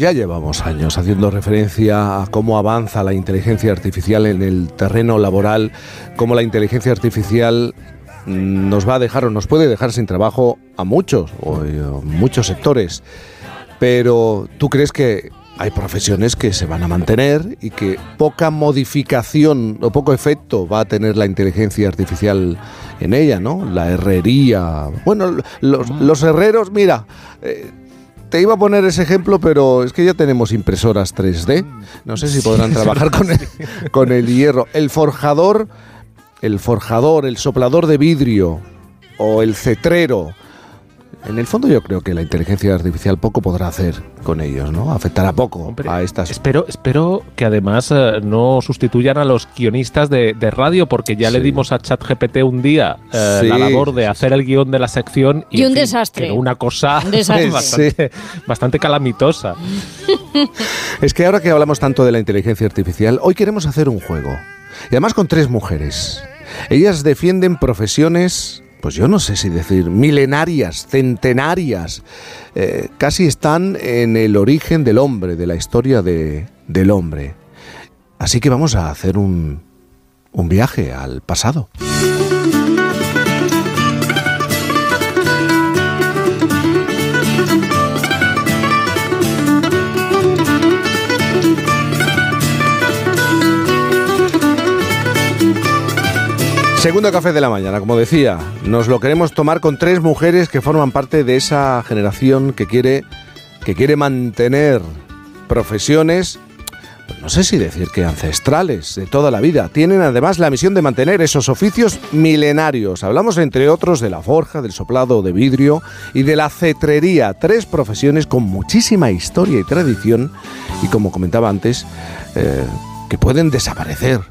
Ya llevamos años haciendo referencia a cómo avanza la inteligencia artificial en el terreno laboral, cómo la inteligencia artificial nos va a dejar o nos puede dejar sin trabajo a muchos o eh, muchos sectores. Pero ¿tú crees que hay profesiones que se van a mantener y que poca modificación o poco efecto va a tener la inteligencia artificial en ella, ¿no? La herrería. Bueno, los, herreros, mira, eh, te iba a poner ese ejemplo, pero es que ya tenemos impresoras 3D. No sé si podrán trabajar con el, con el hierro. El forjador, el forjador, el soplador de vidrio o el cetrero en el fondo yo creo que la inteligencia artificial poco podrá hacer con ellos, ¿no? Afectará poco a estas... Espero, espero que además eh, no sustituyan a los guionistas de, radio, porque ya le dimos a ChatGPT un día eh, la labor de hacer el guion de la sección y, un desastre. Una cosa bastante, calamitosa. es que ahora que hablamos tanto de la inteligencia artificial, hoy queremos hacer un juego. Y además con tres mujeres. Ellas defienden profesiones pues yo no sé si decir, milenarias, centenarias, eh, casi están en el origen del hombre, de la historia de, del hombre. Así que vamos a hacer un, un viaje al pasado. Segundo café de la mañana, como decía, nos lo queremos tomar con tres mujeres que forman parte de esa generación que quiere, que quiere mantener profesiones, pues no sé si decir que ancestrales, de toda la vida. Tienen además la misión de mantener esos oficios milenarios. Hablamos entre otros de la forja, del soplado de vidrio y de la cetrería, tres profesiones con muchísima historia y tradición y como comentaba antes, eh, que pueden desaparecer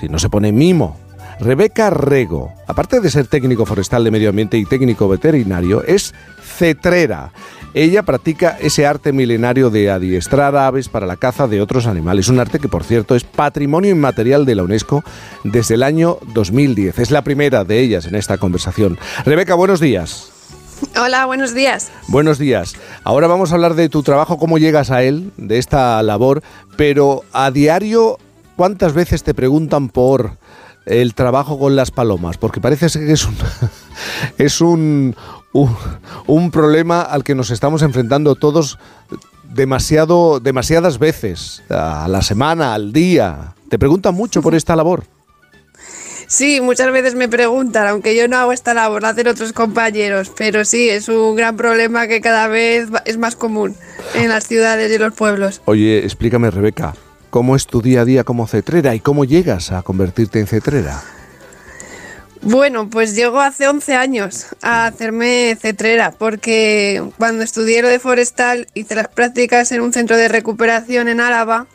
si no se pone mimo Rebeca Rego, aparte de ser técnico forestal de medio ambiente y técnico veterinario, es cetrera. Ella practica ese arte milenario de adiestrar aves para la caza de otros animales, un arte que por cierto es patrimonio inmaterial de la UNESCO desde el año 2010. Es la primera de ellas en esta conversación. Rebeca, buenos días. Hola, buenos días. Buenos días. Ahora vamos a hablar de tu trabajo, cómo llegas a él, de esta labor, pero a diario, ¿cuántas veces te preguntan por el trabajo con las palomas, porque parece que es un, es un, un, problema al que nos estamos enfrentando todos demasiado, demasiadas veces, a la semana, al día. ¿Te preguntan mucho por esta labor? Sí, muchas veces me preguntan, aunque yo no hago esta labor, la hacen otros compañeros, pero sí, es un gran problema que cada vez es más común en las ciudades y los pueblos. Oye, explícame, Rebeca, ¿Cómo es tu día a día como cetrera y cómo llegas a convertirte en cetrera? Bueno, pues llego hace 11 años a hacerme cetrera, porque cuando estudié lo de forestal hice las prácticas en un centro de recuperación en Álava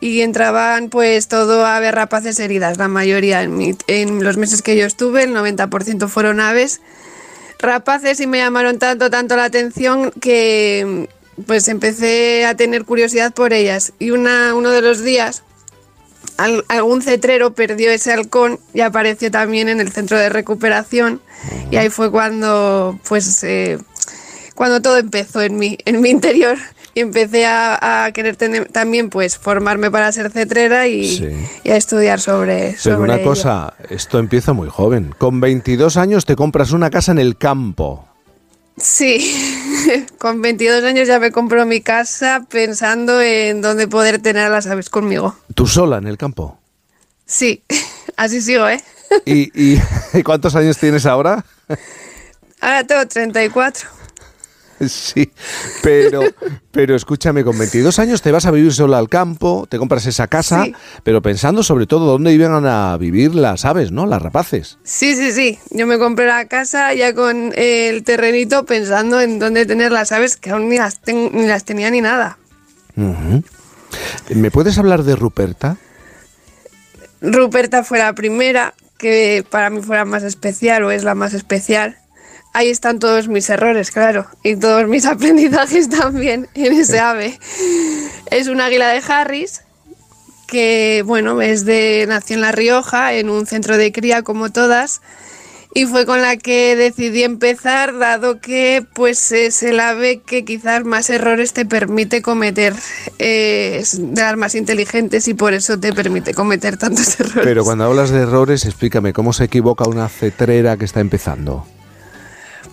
y entraban pues todo aves rapaces heridas, la mayoría. En, en los meses que yo estuve, el 90% fueron aves rapaces y me llamaron tanto, tanto la atención que pues empecé a tener curiosidad por ellas. Y una, uno de los días, algún cetrero perdió ese halcón y apareció también en el centro de recuperación. Y ahí fue cuando, pues, eh, cuando todo empezó en mí, en mi interior. Y empecé a, querer tener, también pues formarme para ser cetrera y, a estudiar sobre, Pero una cosa, esto empieza muy joven. Con 22 años te compras una casa en el campo. Sí, con 22 años ya me compró mi casa pensando en dónde poder tener a las aves conmigo. ¿Tú sola en el campo? Sí, así sigo, ¿eh? ¿Y, y cuántos años tienes ahora? Ahora tengo 34. Sí, pero, pero escúchame, con 22 años te vas a vivir sola al campo, te compras esa casa, pero pensando sobre todo dónde iban a vivir las aves, ¿no? Las rapaces. Sí, sí, sí. Yo me compré la casa ya con el terrenito pensando en dónde tener las aves, que aún ni las, ni las tenía ni nada. ¿Me puedes hablar de Ruperta? Ruperta fue la primera, que para mí fue la más especial o es la más especial ahí están todos mis errores, claro, y todos mis aprendizajes también en ese ave. Es un águila de Harris que, bueno, es de nació en La Rioja, en un centro de cría como todas, y fue con la que decidí empezar, dado que pues es el ave que quizás más errores te permite cometer, eh, es de las más inteligentes y por eso te permite cometer tantos errores. Pero cuando hablas de errores, explícame, ¿cómo se equivoca una cetrera que está empezando?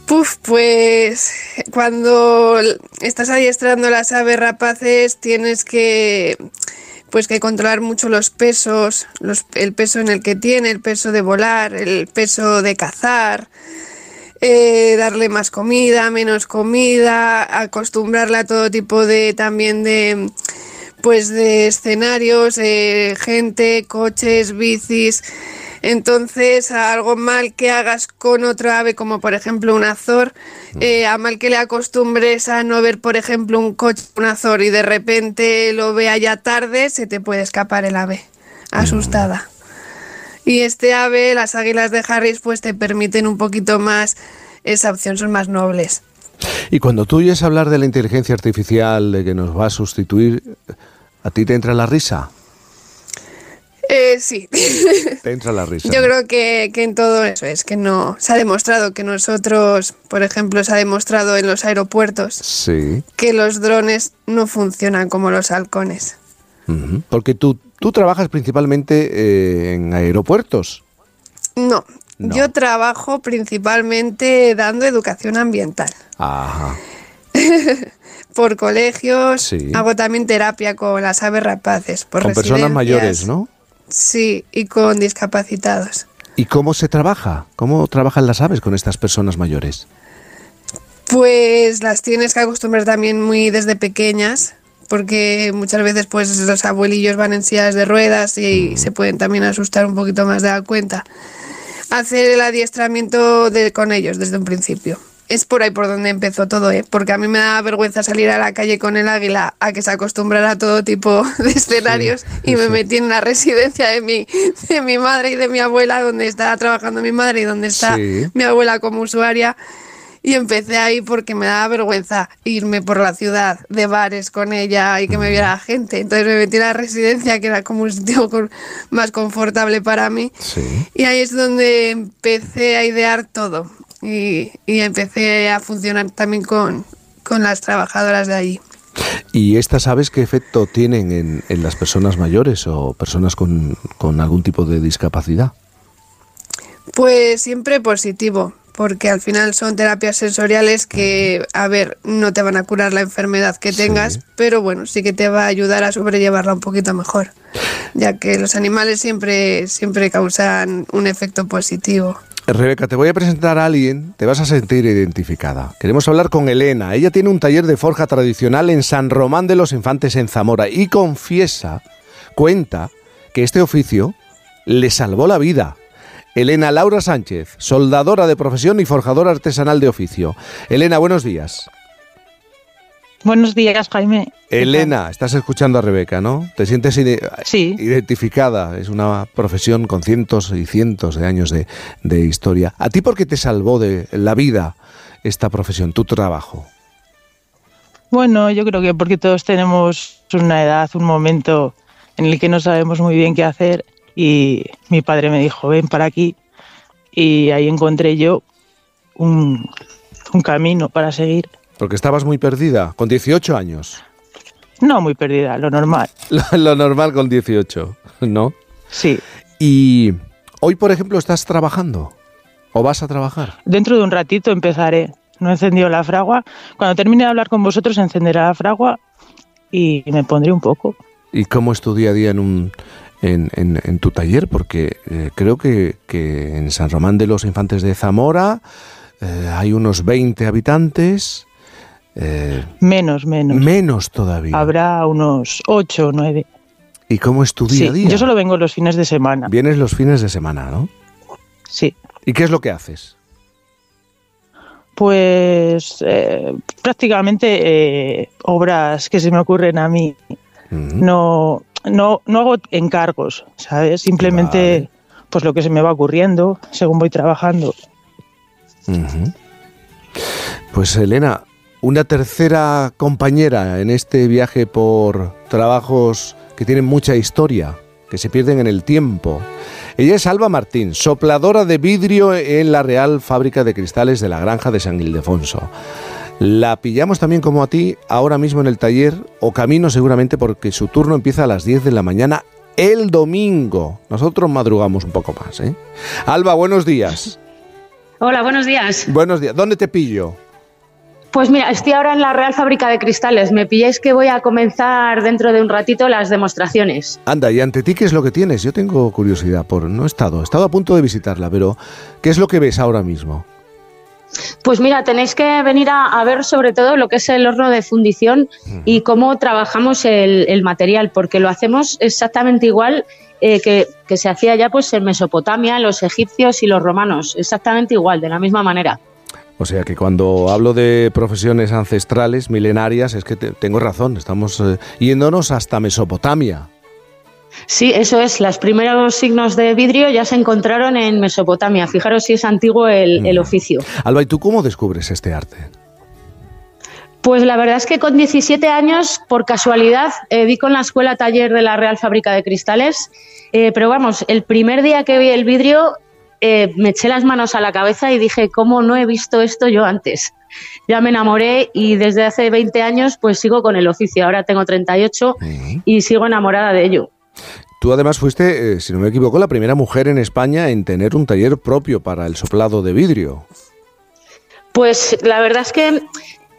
Puf, pues cuando estás adiestrando las aves rapaces tienes que pues que controlar mucho los pesos, el peso en el que tiene, el peso de volar, el peso de cazar, eh, darle más comida, menos comida, acostumbrarla a todo tipo de también de pues de escenarios, eh, gente, coches, bicis. Entonces, a algo mal que hagas con otro ave, como por ejemplo un azor, mm. eh, a mal que le acostumbres a no ver, por ejemplo, un coche, un azor, y de repente lo vea ya tarde, se te puede escapar el ave, asustada. Y este ave, las águilas de Harris, pues te permiten un poquito más esa opción, son más nobles. Y cuando tú oyes hablar de la inteligencia artificial, de que nos va a sustituir, ¿a ti te entra la risa? Eh, sí. Te entra la risa. Yo creo que, en todo eso es que no. Se ha demostrado que nosotros, por ejemplo, se ha demostrado en los aeropuertos sí. que los drones no funcionan como los halcones. Porque tú, tú trabajas principalmente eh, en aeropuertos. No, yo trabajo principalmente dando educación ambiental. Ajá. por colegios, hago también terapia con las aves rapaces. Por con personas mayores, ¿no? Sí, y con discapacitados. ¿Y cómo se trabaja? ¿Cómo trabajan las aves con estas personas mayores? Pues las tienes que acostumbrar también muy desde pequeñas, porque muchas veces pues los abuelillos van en sillas de ruedas y mm. se pueden también asustar un poquito más de la cuenta. Hacer el adiestramiento de, con ellos desde un principio es por ahí por donde empezó todo, ¿eh? porque a mí me da vergüenza salir a la calle con el águila a que se acostumbrara a todo tipo de escenarios y me metí en la residencia de mi, de mi madre y de mi abuela, donde estaba trabajando mi madre y donde está mi abuela como usuaria. Y empecé ahí porque me daba vergüenza irme por la ciudad de bares con ella y que me viera la gente. Entonces me metí en la residencia, que era como un sitio más confortable para mí. Y ahí es donde empecé a idear todo y, empecé a funcionar también con, las trabajadoras de allí. ¿Y estas aves qué efecto tienen en, las personas mayores o personas con, algún tipo de discapacidad? Pues siempre positivo, porque al final son terapias sensoriales que, a ver, no te van a curar la enfermedad que tengas, pero bueno, sí que te va a ayudar a sobrellevarla un poquito mejor, ya que los animales siempre, siempre causan un efecto positivo. Rebeca, te voy a presentar a alguien, te vas a sentir identificada. Queremos hablar con Elena. Ella tiene un taller de forja tradicional en San Román de los Infantes en Zamora y confiesa, cuenta, que este oficio le salvó la vida. Elena Laura Sánchez, soldadora de profesión y forjadora artesanal de oficio. Elena, buenos días. Buenos días, Jaime. Elena, estás escuchando a Rebeca, ¿no? ¿Te sientes identificada? Es una profesión con cientos y cientos de años de, de, historia. ¿A ti por qué te salvó de la vida esta profesión, tu trabajo? Bueno, yo creo que porque todos tenemos una edad, un momento en el que no sabemos muy bien qué hacer y mi padre me dijo, ven para aquí y ahí encontré yo un, un camino para seguir porque estabas muy perdida, con 18 años. No muy perdida, lo normal. Lo, normal con 18, ¿no? Sí. Y hoy, por ejemplo, ¿estás trabajando? ¿O vas a trabajar? Dentro de un ratito empezaré. No he encendido la fragua. Cuando termine de hablar con vosotros, encenderé la fragua y me pondré un poco. ¿Y cómo es tu día a día en, un, en, tu taller? Porque eh, creo que, en San Román de los Infantes de Zamora eh, hay unos 20 habitantes eh, menos, menos. Menos todavía. Habrá unos ocho o nueve. ¿Y cómo es tu día a día? Yo solo vengo los fines de semana. Vienes los fines de semana, ¿no? Sí. ¿Y qué es lo que haces? Pues eh, prácticamente eh, obras que se me ocurren a mí. no, no, no hago encargos, ¿sabes? Simplemente pues lo que se me va ocurriendo según voy trabajando. Pues Elena, una tercera compañera en este viaje por trabajos que tienen mucha historia, que se pierden en el tiempo. Ella es Alba Martín, sopladora de vidrio en la Real Fábrica de Cristales de la Granja de San Ildefonso. La pillamos también como a ti ahora mismo en el taller o camino seguramente porque su turno empieza a las 10 de la mañana el domingo. Nosotros madrugamos un poco más. ¿eh? Alba, buenos días. Hola, buenos días. Buenos días. ¿Dónde te pillo? Pues mira, estoy ahora en la Real Fábrica de Cristales. Me pilláis que voy a comenzar dentro de un ratito las demostraciones. Anda, ¿y ante ti qué es lo que tienes? Yo tengo curiosidad por... No he estado, he estado a punto de visitarla, pero ¿qué es lo que ves ahora mismo? Pues mira, tenéis que venir a, ver sobre todo lo que es el horno de fundición y cómo trabajamos el, material, porque lo hacemos exactamente igual eh, que, que, se hacía ya pues en Mesopotamia, los egipcios y los romanos, exactamente igual, de la misma manera. O sea que cuando hablo de profesiones ancestrales, milenarias, es que tengo razón, estamos eh, yéndonos hasta Mesopotamia. Sí, eso es. Los primeros signos de vidrio ya se encontraron en Mesopotamia. Fijaros si es antiguo el, el oficio. Alba, ¿y tú cómo descubres este arte? Pues la verdad es que con 17 años, por casualidad, eh, di con la escuela taller de la Real Fábrica de Cristales. Eh, pero vamos, el primer día que vi el vidrio eh, me eché las manos a la cabeza y dije, ¿cómo no he visto esto yo antes? Ya me enamoré y desde hace 20 años pues sigo con el oficio. Ahora tengo 38 y sigo enamorada de ello. Tú además fuiste, eh, si no me equivoco, la primera mujer en España en tener un taller propio para el soplado de vidrio. Pues la verdad es que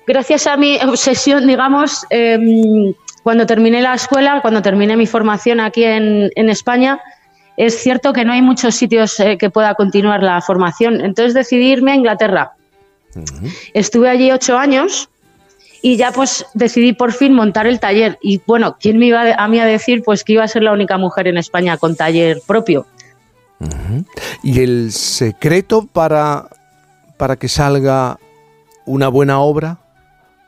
gracias a mi obsesión, digamos, em, cuando terminé la escuela, cuando terminé mi formación aquí en, en España, es cierto que no hay muchos sitios eh, que pueda continuar la formación. Entonces decidí irme a Inglaterra. Estuve allí ocho años y ya pues decidí por fin montar el taller. Y bueno, ¿quién me iba a mí a decir pues que iba a ser la única mujer en España con taller propio? ¿Y el secreto para, para que salga una buena obra?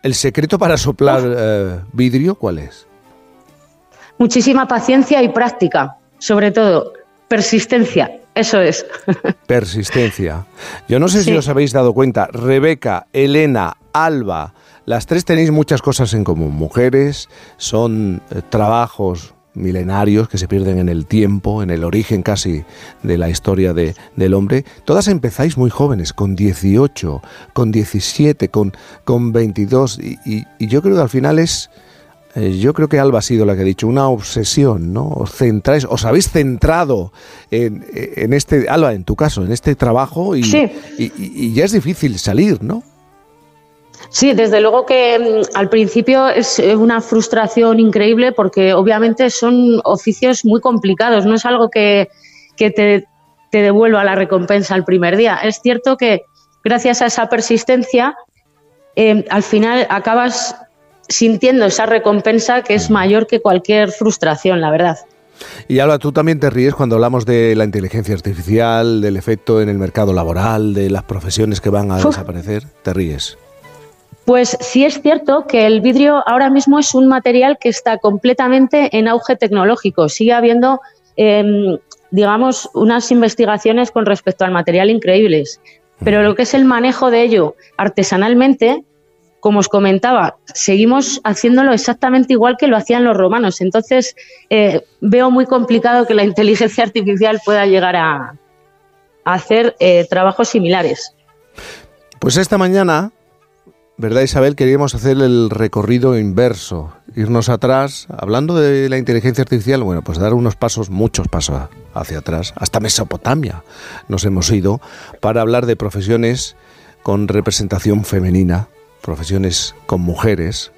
¿El secreto para soplar eh, vidrio cuál es? Muchísima paciencia y práctica, sobre todo. Persistencia, eso es. Persistencia. Yo no sé si os habéis dado cuenta, Rebeca, Elena, Alba, las tres tenéis muchas cosas en común. Mujeres, son eh, trabajos milenarios que se pierden en el tiempo, en el origen casi de la historia de, del hombre. Todas empezáis muy jóvenes, con 18, con 17, con, con 22, y yo creo que al final es eh, yo creo que Alba ha sido la que ha dicho, una obsesión, ¿no? Os centráis, os habéis centrado en, este, Alba, en tu caso, en este trabajo y, y, ya es difícil salir, ¿no? Sí, desde luego que mm, al principio es eh, una frustración increíble porque obviamente son oficios muy complicados, no es algo que, te, devuelva la recompensa al primer día. Es cierto que gracias a esa persistencia, eh, al final acabas sintiendo esa recompensa que es mayor que cualquier frustración, la verdad. Y ahora tú también te ríes cuando hablamos de la inteligencia artificial, del efecto en el mercado laboral, de las profesiones que van a desaparecer. ¿Te ríes? Pues sí es cierto que el vidrio ahora mismo es un material que está completamente en auge tecnológico. Sigue habiendo, em, digamos, unas investigaciones con respecto al material increíbles. Pero lo que es el manejo de ello artesanalmente como os comentaba, seguimos haciéndolo exactamente igual que lo hacían los romanos. Entonces, eh, veo muy complicado que la inteligencia artificial pueda llegar a, hacer eh, trabajos similares. Pues esta mañana, ¿verdad Isabel? Queríamos hacer el recorrido inverso, irnos atrás, hablando de la inteligencia artificial, bueno, pues dar unos pasos, muchos pasos hacia atrás, hasta Mesopotamia nos hemos ido, para hablar de profesiones con representación femenina profesiones con mujeres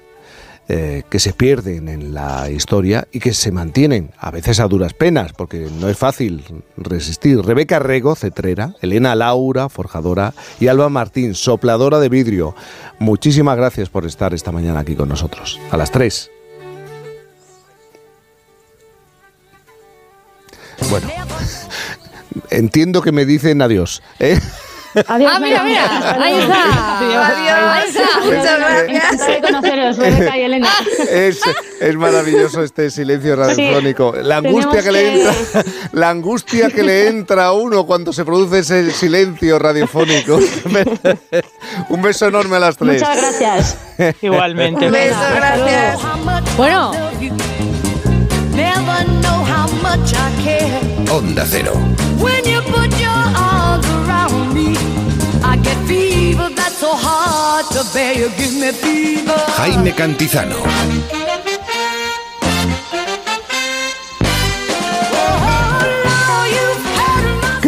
eh, que se pierden en la historia y que se mantienen, a veces a duras penas, porque no es fácil resistir. Rebeca Rego, cetrera, Elena Laura, forjadora, y Alba Martín, sopladora de vidrio. Muchísimas gracias por estar esta mañana aquí con nosotros. A las tres. Bueno, entiendo que me dicen adiós. ¿eh? Adiós, ah, mira, mira. Ahí está. Adiós. Ahí está. Muchas gracias. de conoceros, Rebeca y Elena. Es, es maravilloso este silencio radiofónico. La angustia que, le entra, la angustia que le entra a uno cuando se produce ese silencio radiofónico. Un beso enorme a las tres. Muchas gracias. Igualmente. Un beso, gracias. Bueno. Onda Cero. Jaime Cantizano.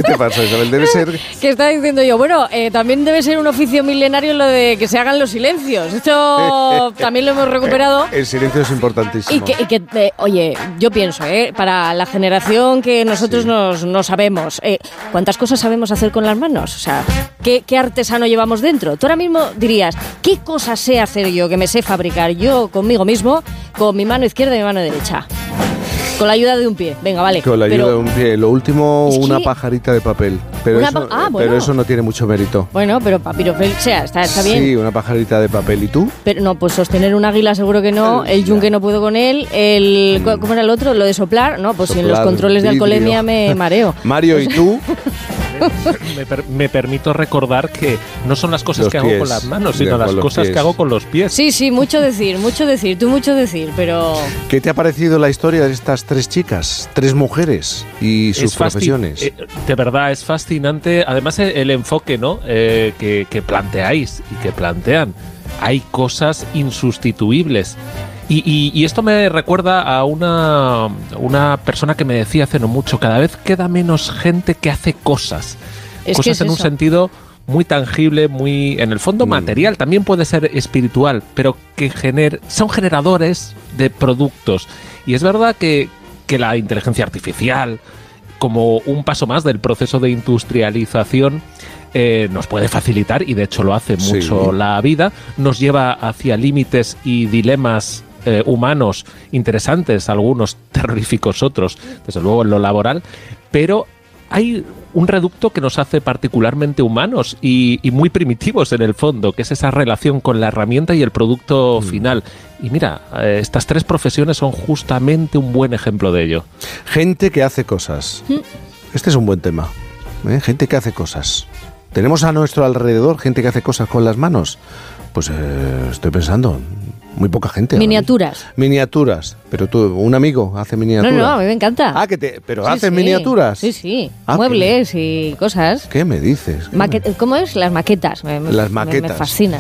Te pasa, Isabel? Debe ser... Que estaba diciendo yo, bueno, eh, también debe ser un oficio milenario lo de que se hagan los silencios. Esto también lo hemos recuperado. El silencio es importantísimo. Y que, y que, eh, oye, yo pienso, eh, para la generación que nosotros nos, no sabemos, eh, ¿cuántas cosas sabemos hacer con las manos? O sea, ¿qué, ¿qué artesano llevamos dentro? Tú ahora mismo dirías, ¿qué cosas sé hacer yo, que me sé fabricar yo conmigo mismo, con mi mano izquierda y mi mano derecha? Con la ayuda de un pie. Venga, vale. Con la ayuda Pero- de un pie. Lo último, una pajarita de papel. Pero, Una eso, pa- ah, bueno. pero eso no tiene mucho mérito. Bueno, pero papirofel, o sea, está, está bien. Sí, una pajarita de papel. ¿Y tú? Pero no, pues sostener un águila seguro que no. El yunque no puedo con él. El, ¿cu- ¿Cómo era el otro? Lo de soplar. No, pues si en los Soplar, controles de alcoholemia me mareo. Mario, ¿y tú? Me, per- me permito recordar que no son las cosas Los que hago con las manos, sino las cosas pies. que hago con los pies. Sí, sí, mucho decir, mucho decir, tú mucho decir, pero... ¿Qué te ha parecido la historia de estas tres chicas, tres mujeres y sus Es profesiones? eh, de verdad, es fascinante. Además, el, el enfoque ¿no? Eh, que, que planteáis y que plantean. Hay cosas insustituibles. Y, y- y esto me recuerda a una, una persona que me decía hace no mucho, cada vez queda menos gente que hace cosas. Es cosas es en un sentido muy tangible, muy en el fondo Mm. material, también puede ser espiritual, pero que gener, son generadores de productos. Y es verdad que, que la inteligencia artificial, como un paso más del proceso de industrialización, eh, nos puede facilitar, y de hecho lo hace Sí. mucho la vida, nos lleva hacia límites y dilemas eh, humanos interesantes, algunos terroríficos, otros, desde luego en lo laboral, pero hay un reducto que nos hace particularmente humanos y, y muy primitivos en el fondo, que es esa relación con la herramienta y el producto final. Y mira, eh, estas tres profesiones son justamente un buen ejemplo de ello. Gente que hace cosas. Este es un buen tema. ¿eh? Gente que hace cosas. ¿Tenemos a nuestro alrededor gente que hace cosas con las manos? Pues eh, estoy pensando, muy poca gente. Miniaturas. Miniaturas. Pero tú, un amigo hace No, miniaturas. no, a mí me encanta. Ah, que te, pero Sí, haces sí. miniaturas. Sí, sí. Ah, Muebles y cosas. ¿Qué me dices? ¿Qué ¿Cómo es? Las maquetas. Me, Las me- maquetas. Me, fascina.